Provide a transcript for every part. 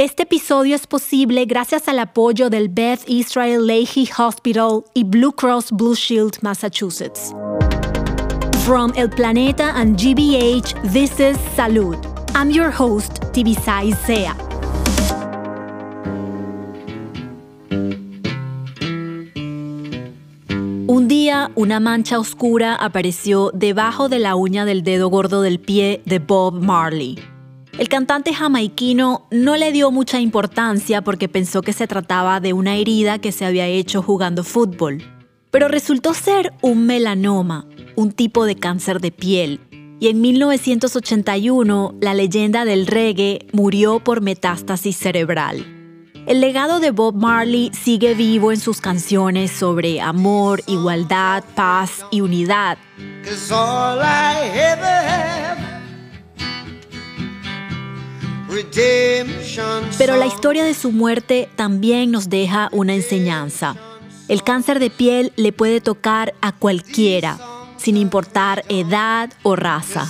Este episodio es posible gracias al apoyo del Beth Israel Lahey Hospital y Blue Cross Blue Shield Massachusetts. From El Planeta and GBH, this is Salud. I'm your host, Tibisay Sea. Un día, una mancha oscura apareció debajo de la uña del dedo gordo del pie de Bob Marley. El cantante jamaiquino no le dio mucha importancia porque pensó que se trataba de una herida que se había hecho jugando fútbol. Pero resultó ser un melanoma, un tipo de cáncer de piel. Y en 1981, la leyenda del reggae murió por metástasis cerebral. El legado de Bob Marley sigue vivo en sus canciones sobre amor, igualdad, paz y unidad. Pero la historia de su muerte también nos deja una enseñanza. El cáncer de piel le puede tocar a cualquiera, sin importar edad o raza.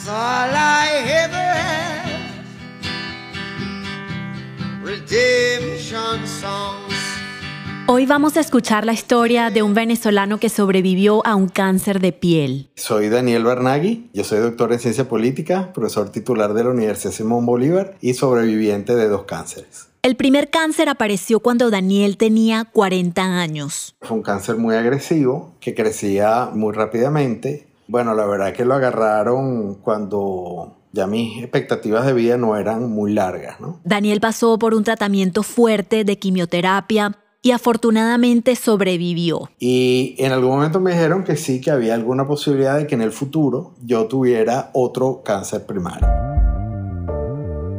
Hoy vamos a escuchar la historia de un venezolano que sobrevivió a un cáncer de piel. Soy Daniel Bernagui, yo soy doctor en ciencia política, profesor titular de la Universidad Simón Bolívar y sobreviviente de dos cánceres. El primer cáncer apareció cuando Daniel tenía 40 años. Fue un cáncer muy agresivo que crecía muy rápidamente. Bueno, la verdad que lo agarraron cuando ya mis expectativas de vida no eran muy largas, ¿no? Daniel pasó por un tratamiento fuerte de quimioterapia y afortunadamente sobrevivió. Y en algún momento me dijeron que sí, que había alguna posibilidad de que en el futuro yo tuviera otro cáncer primario.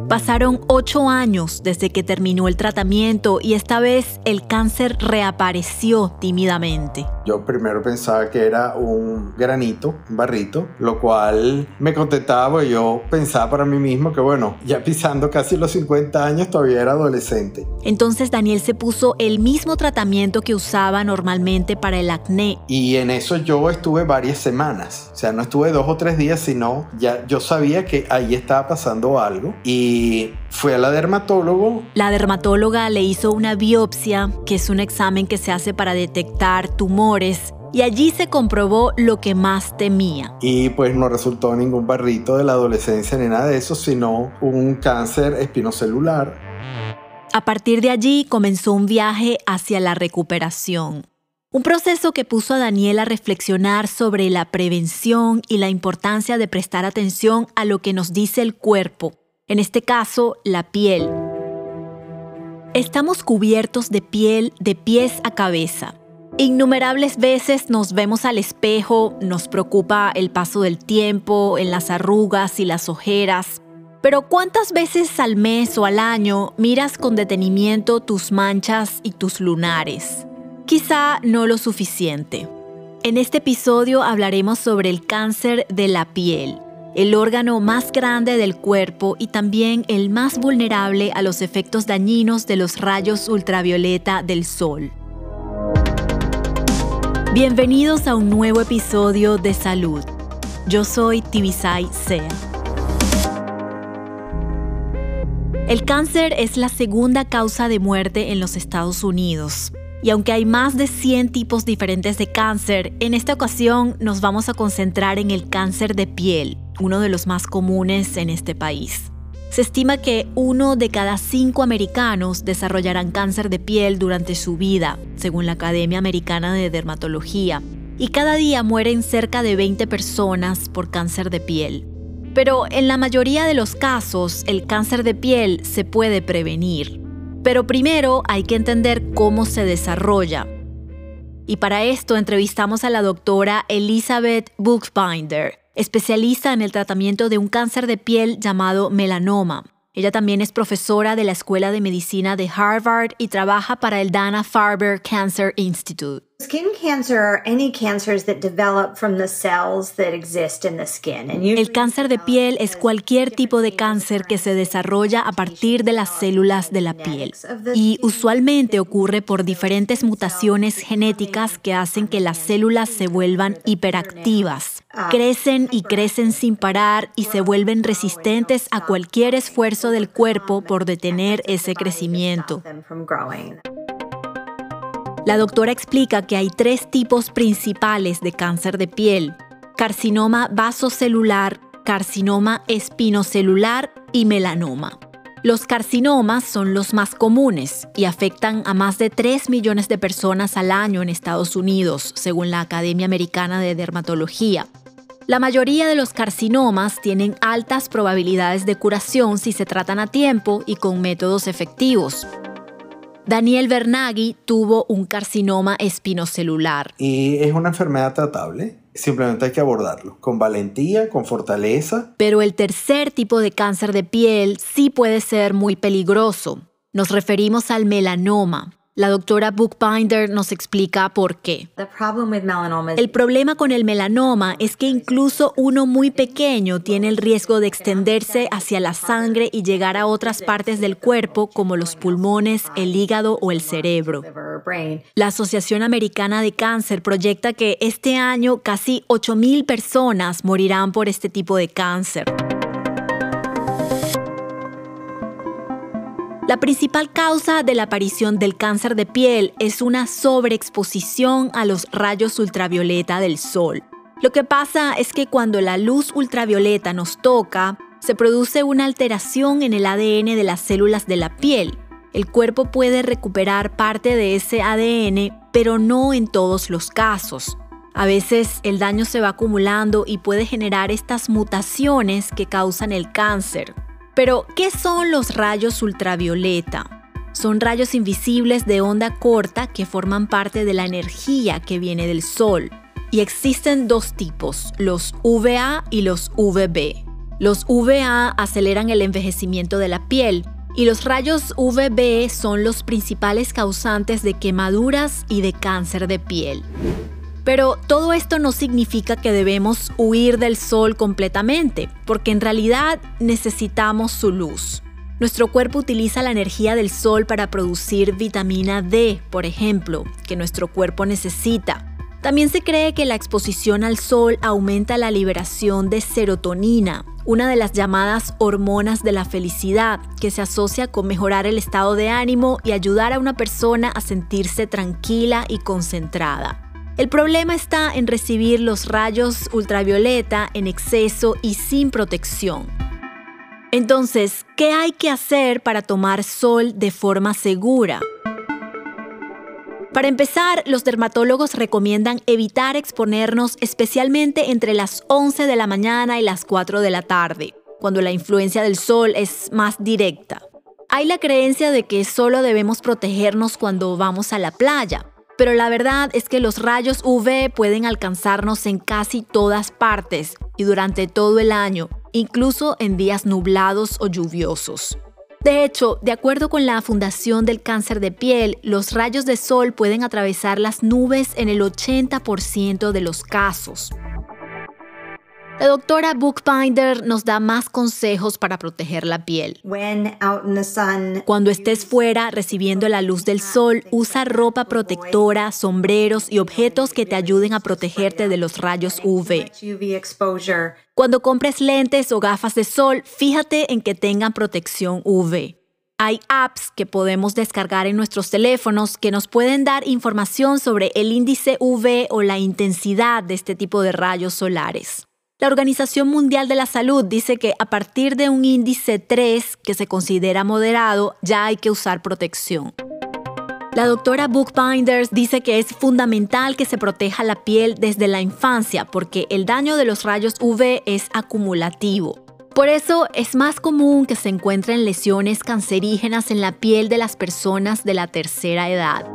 Pasaron ocho años desde que terminó el tratamiento y esta vez el cáncer reapareció tímidamente. Yo primero pensaba que era un granito, un barrito, lo cual me contentaba y yo pensaba para mí mismo que bueno, ya pisando casi los 50 años todavía era adolescente. Entonces Daniel se puso el mismo tratamiento que usaba normalmente para el acné. Y en eso yo estuve varias semanas, o sea, no estuve dos o tres días, sino ya yo sabía que ahí estaba pasando algo y y fue a la dermatólogo. La dermatóloga le hizo una biopsia, que es un examen que se hace para detectar tumores, y allí se comprobó lo que más temía. Y pues no resultó ningún barrito de la adolescencia ni nada de eso, sino un cáncer espinocelular. A partir de allí comenzó un viaje hacia la recuperación. Un proceso que puso a Daniel a reflexionar sobre la prevención y la importancia de prestar atención a lo que nos dice el cuerpo en este caso la piel. Estamos cubiertos de piel de pies a cabeza. Innumerables veces nos vemos al espejo, nos preocupa el paso del tiempo, en las arrugas y las ojeras. Pero ¿cuántas veces al mes o al año miras con detenimiento tus manchas y tus lunares? Quizá no lo suficiente. En este episodio hablaremos sobre el cáncer de la piel el órgano más grande del cuerpo y también el más vulnerable a los efectos dañinos de los rayos ultravioleta del sol. Bienvenidos a un nuevo episodio de Salud. Yo soy Tibisay Sea. El cáncer es la segunda causa de muerte en los Estados Unidos. Y aunque hay más de 100 tipos diferentes de cáncer, en esta ocasión nos vamos a concentrar en el cáncer de piel, uno de los más comunes en este país. Se estima que uno de cada cinco americanos desarrollarán cáncer de piel durante su vida, según la Academia Americana de Dermatología, y cada día mueren cerca de 20 personas por cáncer de piel. Pero en la mayoría de los casos, el cáncer de piel se puede prevenir. Pero primero hay que entender cómo se desarrolla. Y para esto entrevistamos a la doctora Elizabeth Buchbinder, especialista en el tratamiento de un cáncer de piel llamado melanoma. Ella también es profesora de la Escuela de Medicina de Harvard y trabaja para el Dana-Farber Cancer Institute. El cáncer de piel es cualquier tipo de cáncer que se desarrolla a partir de las células de la piel y usualmente ocurre por diferentes mutaciones genéticas que hacen que las células se vuelvan hiperactivas. Crecen y crecen sin parar y se vuelven resistentes a cualquier esfuerzo del cuerpo por detener ese crecimiento. La doctora explica que hay tres tipos principales de cáncer de piel. Carcinoma vasocelular, carcinoma espinocelular y melanoma. Los carcinomas son los más comunes y afectan a más de 3 millones de personas al año en Estados Unidos, según la Academia Americana de Dermatología. La mayoría de los carcinomas tienen altas probabilidades de curación si se tratan a tiempo y con métodos efectivos. Daniel Bernaghi tuvo un carcinoma espinocelular. Y es una enfermedad tratable. Simplemente hay que abordarlo con valentía, con fortaleza. Pero el tercer tipo de cáncer de piel sí puede ser muy peligroso. Nos referimos al melanoma. La doctora Bookbinder nos explica por qué. El problema con el melanoma es que incluso uno muy pequeño tiene el riesgo de extenderse hacia la sangre y llegar a otras partes del cuerpo como los pulmones, el hígado o el cerebro. La Asociación Americana de Cáncer proyecta que este año casi 8.000 personas morirán por este tipo de cáncer. La principal causa de la aparición del cáncer de piel es una sobreexposición a los rayos ultravioleta del sol. Lo que pasa es que cuando la luz ultravioleta nos toca, se produce una alteración en el ADN de las células de la piel. El cuerpo puede recuperar parte de ese ADN, pero no en todos los casos. A veces el daño se va acumulando y puede generar estas mutaciones que causan el cáncer. Pero, ¿qué son los rayos ultravioleta? Son rayos invisibles de onda corta que forman parte de la energía que viene del Sol. Y existen dos tipos, los UVA y los UVB. Los UVA aceleran el envejecimiento de la piel y los rayos UVB son los principales causantes de quemaduras y de cáncer de piel. Pero todo esto no significa que debemos huir del sol completamente, porque en realidad necesitamos su luz. Nuestro cuerpo utiliza la energía del sol para producir vitamina D, por ejemplo, que nuestro cuerpo necesita. También se cree que la exposición al sol aumenta la liberación de serotonina, una de las llamadas hormonas de la felicidad, que se asocia con mejorar el estado de ánimo y ayudar a una persona a sentirse tranquila y concentrada. El problema está en recibir los rayos ultravioleta en exceso y sin protección. Entonces, ¿qué hay que hacer para tomar sol de forma segura? Para empezar, los dermatólogos recomiendan evitar exponernos especialmente entre las 11 de la mañana y las 4 de la tarde, cuando la influencia del sol es más directa. Hay la creencia de que solo debemos protegernos cuando vamos a la playa, pero la verdad es que los rayos UV pueden alcanzarnos en casi todas partes y durante todo el año, incluso en días nublados o lluviosos. De hecho, de acuerdo con la Fundación del Cáncer de Piel, los rayos de sol pueden atravesar las nubes en el 80% de los casos. La doctora Bookbinder nos da más consejos para proteger la piel. Cuando estés fuera recibiendo la luz del sol, usa ropa protectora, sombreros y objetos que te ayuden a protegerte de los rayos UV. Cuando compres lentes o gafas de sol, fíjate en que tengan protección UV. Hay apps que podemos descargar en nuestros teléfonos que nos pueden dar información sobre el índice UV o la intensidad de este tipo de rayos solares. La Organización Mundial de la Salud dice que a partir de un índice 3 que se considera moderado, ya hay que usar protección. La doctora Bookbinders dice que es fundamental que se proteja la piel desde la infancia porque el daño de los rayos UV es acumulativo. Por eso es más común que se encuentren lesiones cancerígenas en la piel de las personas de la tercera edad.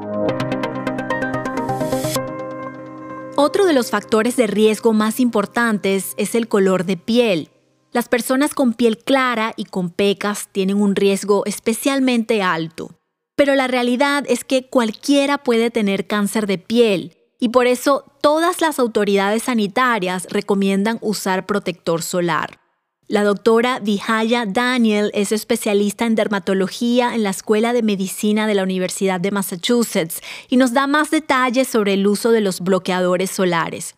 Otro de los factores de riesgo más importantes es el color de piel. Las personas con piel clara y con pecas tienen un riesgo especialmente alto. Pero la realidad es que cualquiera puede tener cáncer de piel y por eso todas las autoridades sanitarias recomiendan usar protector solar. La doctora Vijaya Daniel es especialista en dermatología en la Escuela de Medicina de la Universidad de Massachusetts y nos da más detalles sobre el uso de los bloqueadores solares.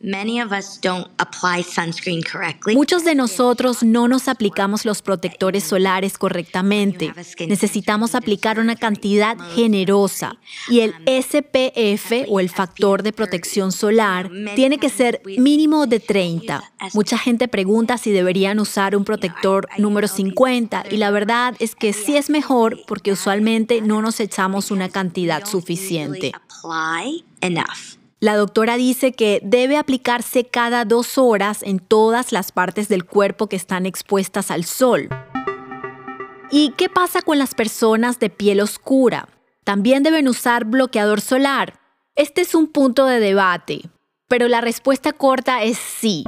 Muchos de nosotros no nos aplicamos los protectores solares correctamente. Necesitamos aplicar una cantidad generosa y el SPF o el factor de protección solar tiene que ser mínimo de 30. Mucha gente pregunta si deberían usar un protector número 50 y la verdad es que sí es mejor porque usualmente no nos echamos una cantidad suficiente. La doctora dice que debe aplicarse cada dos horas en todas las partes del cuerpo que están expuestas al sol. ¿Y qué pasa con las personas de piel oscura? ¿También deben usar bloqueador solar? Este es un punto de debate, pero la respuesta corta es sí.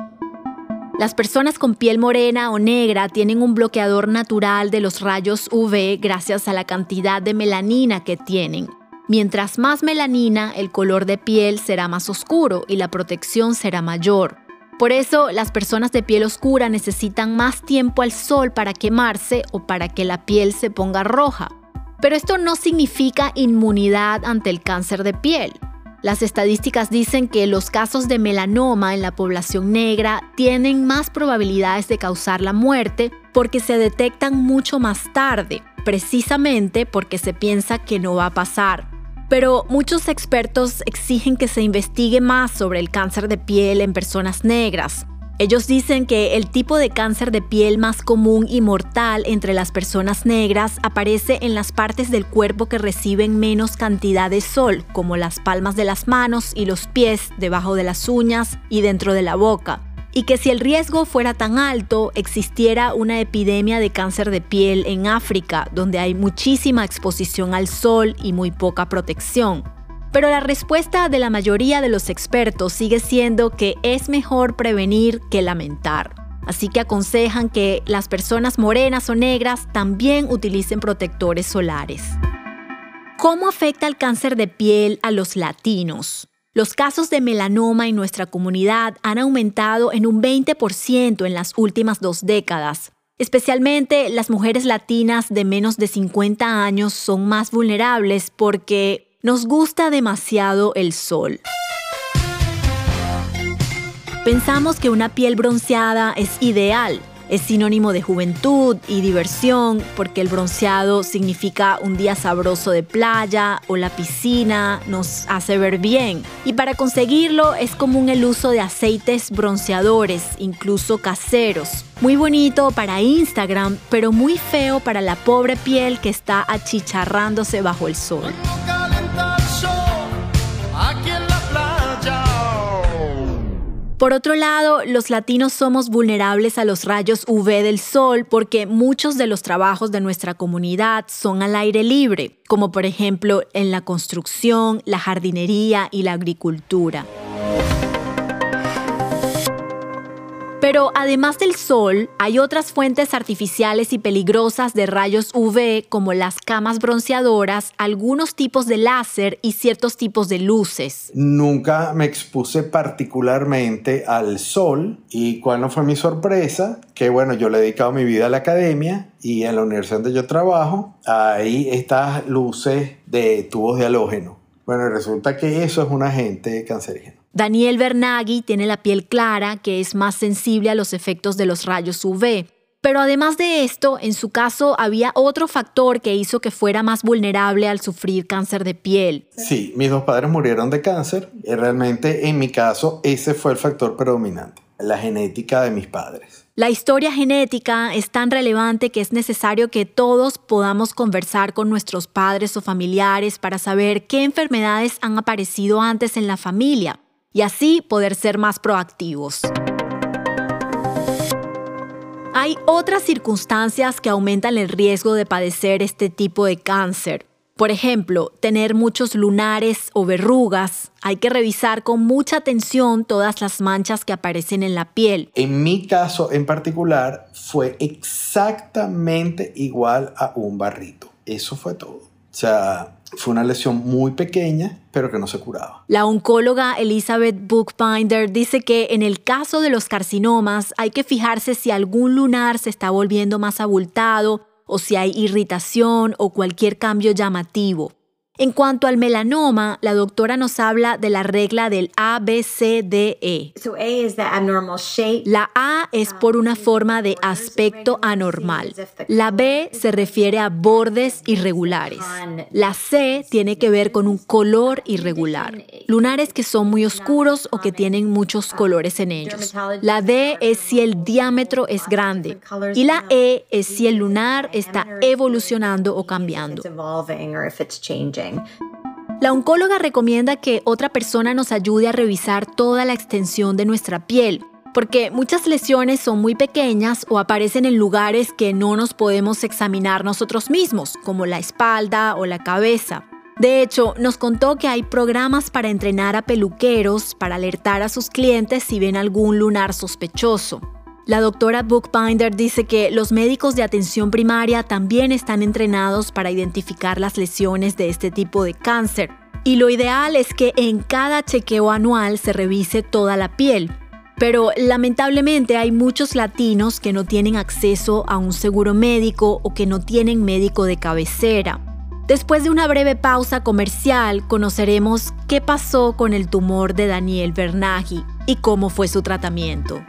Las personas con piel morena o negra tienen un bloqueador natural de los rayos UV gracias a la cantidad de melanina que tienen. Mientras más melanina, el color de piel será más oscuro y la protección será mayor. Por eso, las personas de piel oscura necesitan más tiempo al sol para quemarse o para que la piel se ponga roja. Pero esto no significa inmunidad ante el cáncer de piel. Las estadísticas dicen que los casos de melanoma en la población negra tienen más probabilidades de causar la muerte porque se detectan mucho más tarde, precisamente porque se piensa que no va a pasar. Pero muchos expertos exigen que se investigue más sobre el cáncer de piel en personas negras, ellos dicen que el tipo de cáncer de piel más común y mortal entre las personas negras aparece en las partes del cuerpo que reciben menos cantidad de sol, como las palmas de las manos y los pies, debajo de las uñas y dentro de la boca. Y que si el riesgo fuera tan alto, existiera una epidemia de cáncer de piel en África, donde hay muchísima exposición al sol y muy poca protección. Pero la respuesta de la mayoría de los expertos sigue siendo que es mejor prevenir que lamentar. Así que aconsejan que las personas morenas o negras también utilicen protectores solares. ¿Cómo afecta el cáncer de piel a los latinos? Los casos de melanoma en nuestra comunidad han aumentado en un 20% en las últimas dos décadas. Especialmente las mujeres latinas de menos de 50 años son más vulnerables porque nos gusta demasiado el sol. Pensamos que una piel bronceada es ideal, es sinónimo de juventud y diversión porque el bronceado significa un día sabroso de playa o la piscina nos hace ver bien. Y para conseguirlo es común el uso de aceites bronceadores, incluso caseros. Muy bonito para Instagram, pero muy feo para la pobre piel que está achicharrándose bajo el sol. Por otro lado, los latinos somos vulnerables a los rayos UV del sol porque muchos de los trabajos de nuestra comunidad son al aire libre, como por ejemplo en la construcción, la jardinería y la agricultura. Pero además del sol, hay otras fuentes artificiales y peligrosas de rayos UV como las camas bronceadoras, algunos tipos de láser y ciertos tipos de luces. Nunca me expuse particularmente al sol y cuál no fue mi sorpresa, que bueno, yo le he dedicado mi vida a la academia y en la universidad donde yo trabajo hay estas luces de tubos de halógeno. Bueno, resulta que eso es un agente cancerígeno. Daniel Bernaghi tiene la piel clara, que es más sensible a los efectos de los rayos UV. Pero además de esto, en su caso había otro factor que hizo que fuera más vulnerable al sufrir cáncer de piel. Sí, mis dos padres murieron de cáncer y realmente en mi caso ese fue el factor predominante, la genética de mis padres. La historia genética es tan relevante que es necesario que todos podamos conversar con nuestros padres o familiares para saber qué enfermedades han aparecido antes en la familia y así poder ser más proactivos. Hay otras circunstancias que aumentan el riesgo de padecer este tipo de cáncer. Por ejemplo, tener muchos lunares o verrugas. Hay que revisar con mucha atención todas las manchas que aparecen en la piel. En mi caso en particular fue exactamente igual a un barrito. Eso fue todo. O sea, Fue una lesión muy pequeña, pero que no se curaba. La oncóloga Elizabeth Bookbinder dice que en el caso de los carcinomas hay que fijarse si algún lunar se está volviendo más abultado o si hay irritación o cualquier cambio llamativo. En cuanto al melanoma, la doctora nos habla de la regla del ABCDE. La A es por una forma de aspecto anormal. La B se refiere a bordes irregulares. La C tiene que ver con un color irregular. Lunares que son muy oscuros o que tienen muchos colores en ellos. La D es si el diámetro es grande. Y la E es si el lunar está evolucionando o cambiando. La oncóloga recomienda que otra persona nos ayude a revisar toda la extensión de nuestra piel, porque muchas lesiones son muy pequeñas o aparecen en lugares que no nos podemos examinar nosotros mismos, como la espalda o la cabeza. De hecho, nos contó que hay programas para entrenar a peluqueros para alertar a sus clientes si ven algún lunar sospechoso. La doctora Bookbinder dice que los médicos de atención primaria también están entrenados para identificar las lesiones de este tipo de cáncer. Y lo ideal es que en cada chequeo anual se revise toda la piel. Pero lamentablemente hay muchos latinos que no tienen acceso a un seguro médico o que no tienen médico de cabecera. Después de una breve pausa comercial, conoceremos qué pasó con el tumor de Daniel Bernaghi y cómo fue su tratamiento.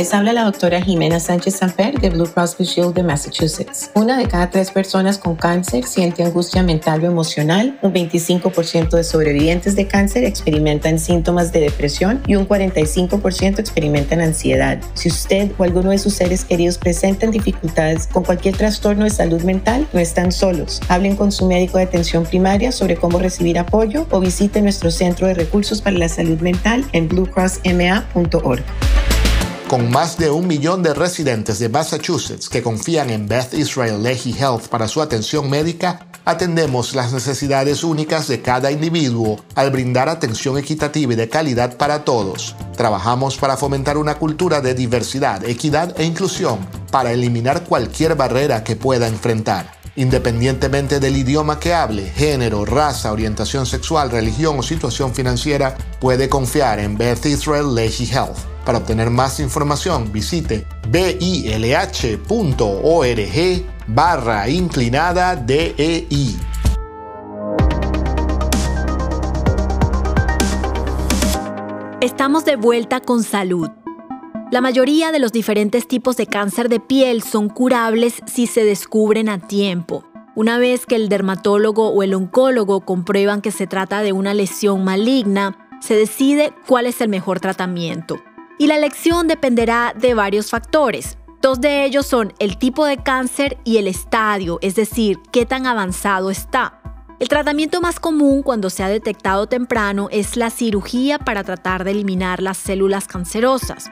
Les habla la doctora Jimena Sánchez Sanfer de Blue Cross Blue Shield de Massachusetts. Una de cada tres personas con cáncer siente angustia mental o emocional, un 25% de sobrevivientes de cáncer experimentan síntomas de depresión y un 45% experimentan ansiedad. Si usted o alguno de sus seres queridos presentan dificultades con cualquier trastorno de salud mental, no están solos. Hablen con su médico de atención primaria sobre cómo recibir apoyo o visite nuestro centro de recursos para la salud mental en bluecrossma.org. Con más de un millón de residentes de Massachusetts que confían en Beth Israel Lehi Health para su atención médica, atendemos las necesidades únicas de cada individuo al brindar atención equitativa y de calidad para todos. Trabajamos para fomentar una cultura de diversidad, equidad e inclusión para eliminar cualquier barrera que pueda enfrentar. Independientemente del idioma que hable, género, raza, orientación sexual, religión o situación financiera, puede confiar en Beth Israel Lehi Health. Para obtener más información, visite bilh.org barra inclinada DEI. Estamos de vuelta con salud. La mayoría de los diferentes tipos de cáncer de piel son curables si se descubren a tiempo. Una vez que el dermatólogo o el oncólogo comprueban que se trata de una lesión maligna, se decide cuál es el mejor tratamiento y la elección dependerá de varios factores. Dos de ellos son el tipo de cáncer y el estadio, es decir, qué tan avanzado está. El tratamiento más común cuando se ha detectado temprano es la cirugía para tratar de eliminar las células cancerosas.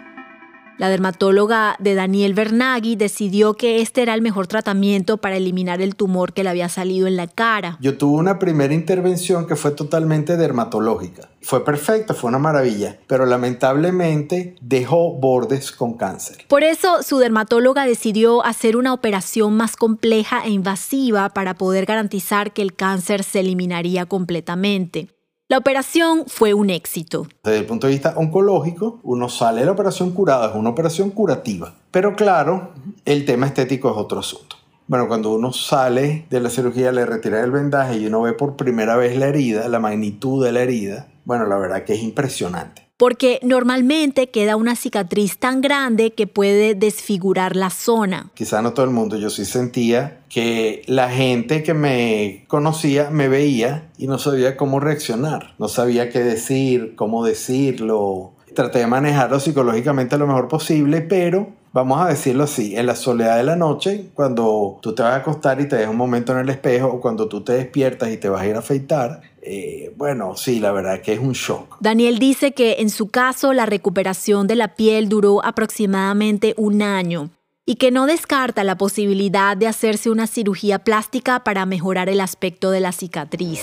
La dermatóloga de Daniel Bernaghi decidió que este era el mejor tratamiento para eliminar el tumor que le había salido en la cara. Yo tuve una primera intervención que fue totalmente dermatológica. Fue perfecta, fue una maravilla, pero lamentablemente dejó bordes con cáncer. Por eso su dermatóloga decidió hacer una operación más compleja e invasiva para poder garantizar que el cáncer se eliminaría completamente. La operación fue un éxito. Desde el punto de vista oncológico, uno sale de la operación curada, es una operación curativa. Pero claro, el tema estético es otro asunto. Bueno, cuando uno sale de la cirugía, le retira el vendaje y uno ve por primera vez la herida, la magnitud de la herida, bueno, la verdad que es impresionante porque normalmente queda una cicatriz tan grande que puede desfigurar la zona. Quizá no todo el mundo, yo sí sentía que la gente que me conocía me veía y no sabía cómo reaccionar, no sabía qué decir, cómo decirlo. Traté de manejarlo psicológicamente lo mejor posible, pero vamos a decirlo así, en la soledad de la noche, cuando tú te vas a acostar y te dejas un momento en el espejo, o cuando tú te despiertas y te vas a ir a afeitar, eh, bueno, sí, la verdad que es un shock. Daniel dice que en su caso la recuperación de la piel duró aproximadamente un año y que no descarta la posibilidad de hacerse una cirugía plástica para mejorar el aspecto de la cicatriz.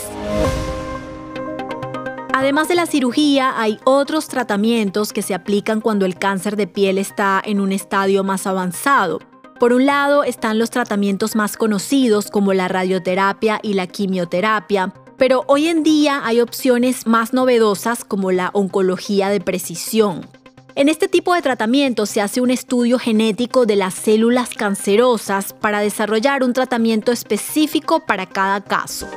Además de la cirugía, hay otros tratamientos que se aplican cuando el cáncer de piel está en un estadio más avanzado. Por un lado están los tratamientos más conocidos como la radioterapia y la quimioterapia, pero hoy en día hay opciones más novedosas como la oncología de precisión. En este tipo de tratamiento se hace un estudio genético de las células cancerosas para desarrollar un tratamiento específico para cada caso.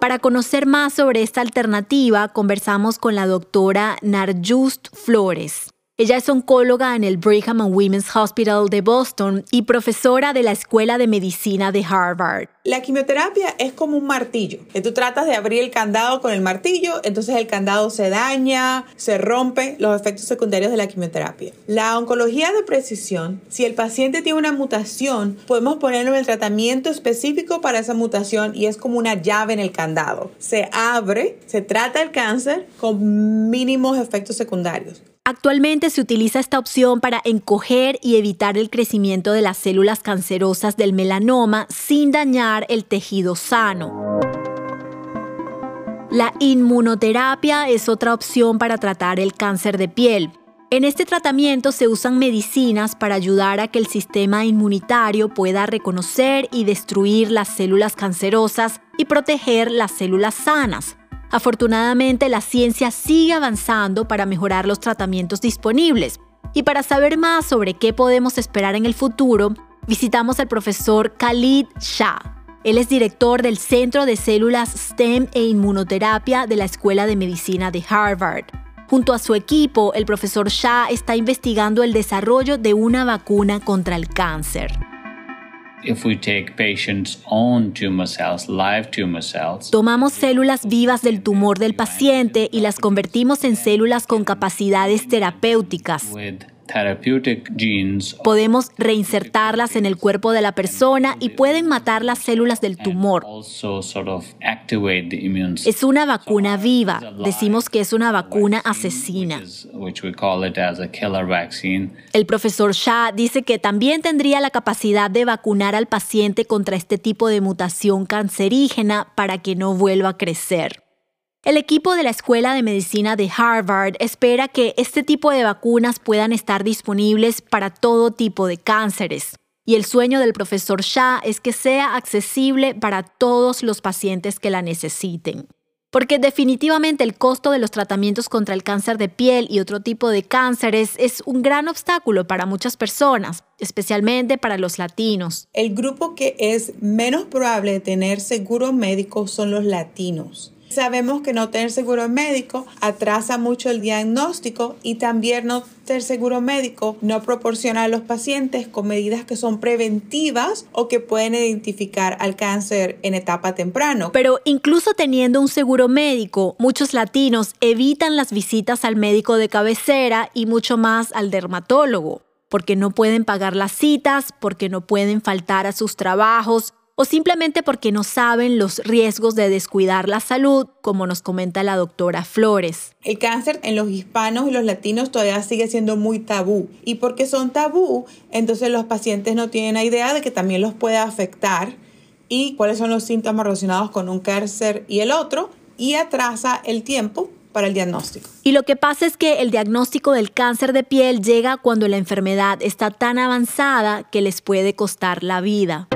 Para conocer más sobre esta alternativa, conversamos con la doctora Narjust Flores. Ella es oncóloga en el Brigham and Women's Hospital de Boston y profesora de la Escuela de Medicina de Harvard. La quimioterapia es como un martillo, tú tratas de abrir el candado con el martillo, entonces el candado se daña, se rompe, los efectos secundarios de la quimioterapia. La oncología de precisión, si el paciente tiene una mutación, podemos ponerlo en el tratamiento específico para esa mutación y es como una llave en el candado. Se abre, se trata el cáncer con mínimos efectos secundarios. Actualmente se utiliza esta opción para encoger y evitar el crecimiento de las células cancerosas del melanoma sin dañar el tejido sano. La inmunoterapia es otra opción para tratar el cáncer de piel. En este tratamiento se usan medicinas para ayudar a que el sistema inmunitario pueda reconocer y destruir las células cancerosas y proteger las células sanas. Afortunadamente, la ciencia sigue avanzando para mejorar los tratamientos disponibles. Y para saber más sobre qué podemos esperar en el futuro, visitamos al profesor Khalid Shah. Él es director del Centro de Células STEM e Inmunoterapia de la Escuela de Medicina de Harvard. Junto a su equipo, el profesor Shah está investigando el desarrollo de una vacuna contra el cáncer. Tomamos células vivas del tumor del paciente y las convertimos en células con capacidades terapéuticas. Podemos reinsertarlas en el cuerpo de la persona y pueden matar las células del tumor. Es una vacuna viva. Decimos que es una vacuna asesina. El profesor Shah dice que también tendría la capacidad de vacunar al paciente contra este tipo de mutación cancerígena para que no vuelva a crecer. El equipo de la Escuela de Medicina de Harvard espera que este tipo de vacunas puedan estar disponibles para todo tipo de cánceres. Y el sueño del profesor Shah es que sea accesible para todos los pacientes que la necesiten. Porque definitivamente el costo de los tratamientos contra el cáncer de piel y otro tipo de cánceres es un gran obstáculo para muchas personas, especialmente para los latinos. El grupo que es menos probable de tener seguro médico son los latinos. Sabemos que no tener seguro médico atrasa mucho el diagnóstico y también no tener seguro médico no proporciona a los pacientes con medidas que son preventivas o que pueden identificar al cáncer en etapa temprano. Pero incluso teniendo un seguro médico, muchos latinos evitan las visitas al médico de cabecera y mucho más al dermatólogo porque no pueden pagar las citas, porque no pueden faltar a sus trabajos o simplemente porque no saben los riesgos de descuidar la salud, como nos comenta la doctora Flores. El cáncer en los hispanos y los latinos todavía sigue siendo muy tabú y porque son tabú, entonces los pacientes no tienen la idea de que también los puede afectar y cuáles son los síntomas relacionados con un cáncer y el otro y atrasa el tiempo para el diagnóstico. Y lo que pasa es que el diagnóstico del cáncer de piel llega cuando la enfermedad está tan avanzada que les puede costar la vida.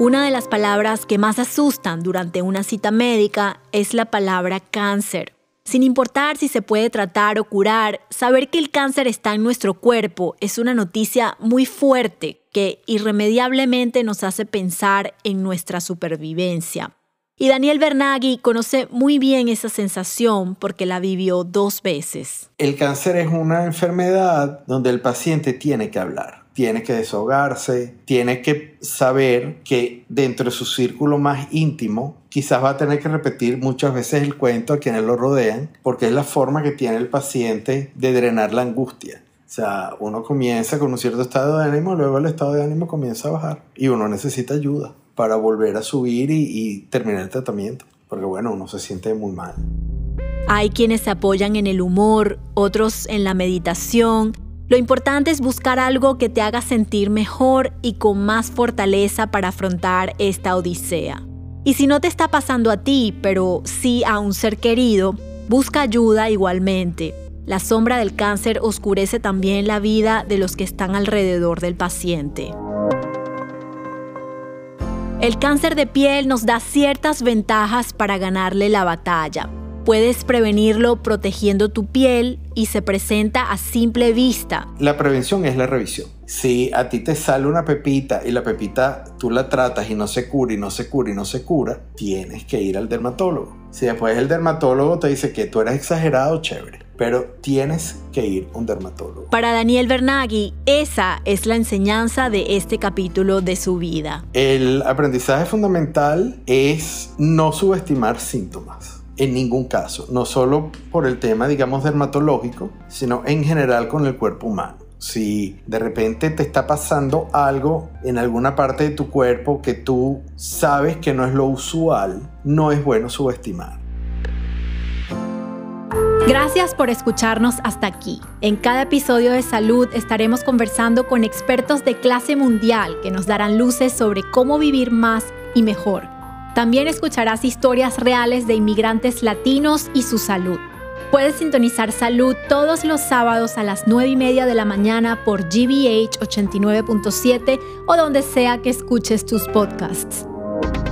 Una de las palabras que más asustan durante una cita médica es la palabra cáncer. Sin importar si se puede tratar o curar, saber que el cáncer está en nuestro cuerpo es una noticia muy fuerte que irremediablemente nos hace pensar en nuestra supervivencia. Y Daniel Bernaghi conoce muy bien esa sensación porque la vivió dos veces. El cáncer es una enfermedad donde el paciente tiene que hablar tiene que desahogarse, tiene que saber que dentro de su círculo más íntimo quizás va a tener que repetir muchas veces el cuento a quienes lo rodean, porque es la forma que tiene el paciente de drenar la angustia. O sea, uno comienza con un cierto estado de ánimo, luego el estado de ánimo comienza a bajar y uno necesita ayuda para volver a subir y, terminar el tratamiento, porque bueno, uno se siente muy mal. Hay quienes se apoyan en el humor, otros en la meditación, lo importante es buscar algo que te haga sentir mejor y con más fortaleza para afrontar esta odisea. Y si no te está pasando a ti, pero sí a un ser querido, busca ayuda igualmente. la sombra del cáncer oscurece también la vida de los que están alrededor del paciente. El cáncer de piel nos da ciertas ventajas para ganarle la batalla. Puedes prevenirlo protegiendo tu piel y se presenta a simple vista. La prevención es la revisión. Si a ti te sale una pepita y la pepita tú la tratas y no se cura y no se cura y no se cura, tienes que ir al dermatólogo. Si después el dermatólogo te dice que tú eres exagerado, chévere pero tienes que ir a un dermatólogo. Para Daniel Bernaghi, esa es la enseñanza de este capítulo de su vida. El aprendizaje fundamental es no subestimar síntomas en ningún caso, no solo por el tema, digamos, dermatológico, sino en general con el cuerpo humano. Si de repente te está pasando algo en alguna parte de tu cuerpo que tú sabes que no es lo usual, no es bueno subestimar. Gracias por escucharnos hasta aquí. En cada episodio de Salud estaremos conversando con expertos de clase mundial que nos darán luces sobre cómo vivir más y mejor también escucharás historias reales de inmigrantes latinos y su salud. Puedes sintonizar Salud todos los sábados a las 9 y media de la mañana por GBH 89.7 o donde sea que escuches tus podcasts.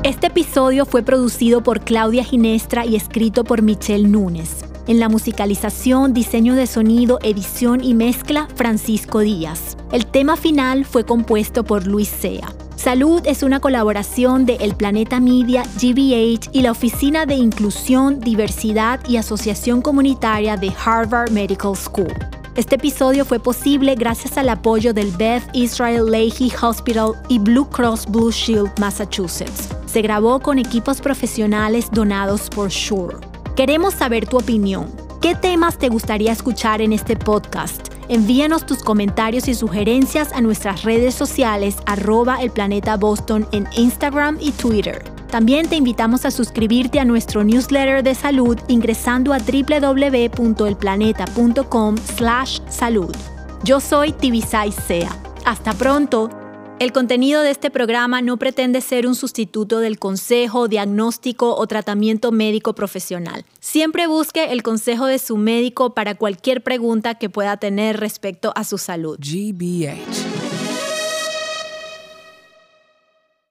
Este episodio fue producido por Claudia Ginestra y escrito por Michelle Núñez. En la musicalización, diseño de sonido, edición y mezcla, Francisco Díaz. El tema final fue compuesto por Luis Sea. Salud es una colaboración de El Planeta Media, GBH y la Oficina de Inclusión, Diversidad y Asociación Comunitaria de Harvard Medical School. Este episodio fue posible gracias al apoyo del Beth Israel Lahey Hospital y Blue Cross Blue Shield Massachusetts. Se grabó con equipos profesionales donados por Shure. Queremos saber tu opinión. ¿Qué temas te gustaría escuchar en este podcast? Envíanos tus comentarios y sugerencias a nuestras redes sociales arroba el planeta Boston en Instagram y Twitter. También te invitamos a suscribirte a nuestro newsletter de salud ingresando a www.elplaneta.com slash salud. Yo soy Tibisay Sea. Hasta pronto. El contenido de este programa no pretende ser un sustituto del consejo, diagnóstico o tratamiento médico profesional. Siempre busque el consejo de su médico para cualquier pregunta que pueda tener respecto a su salud.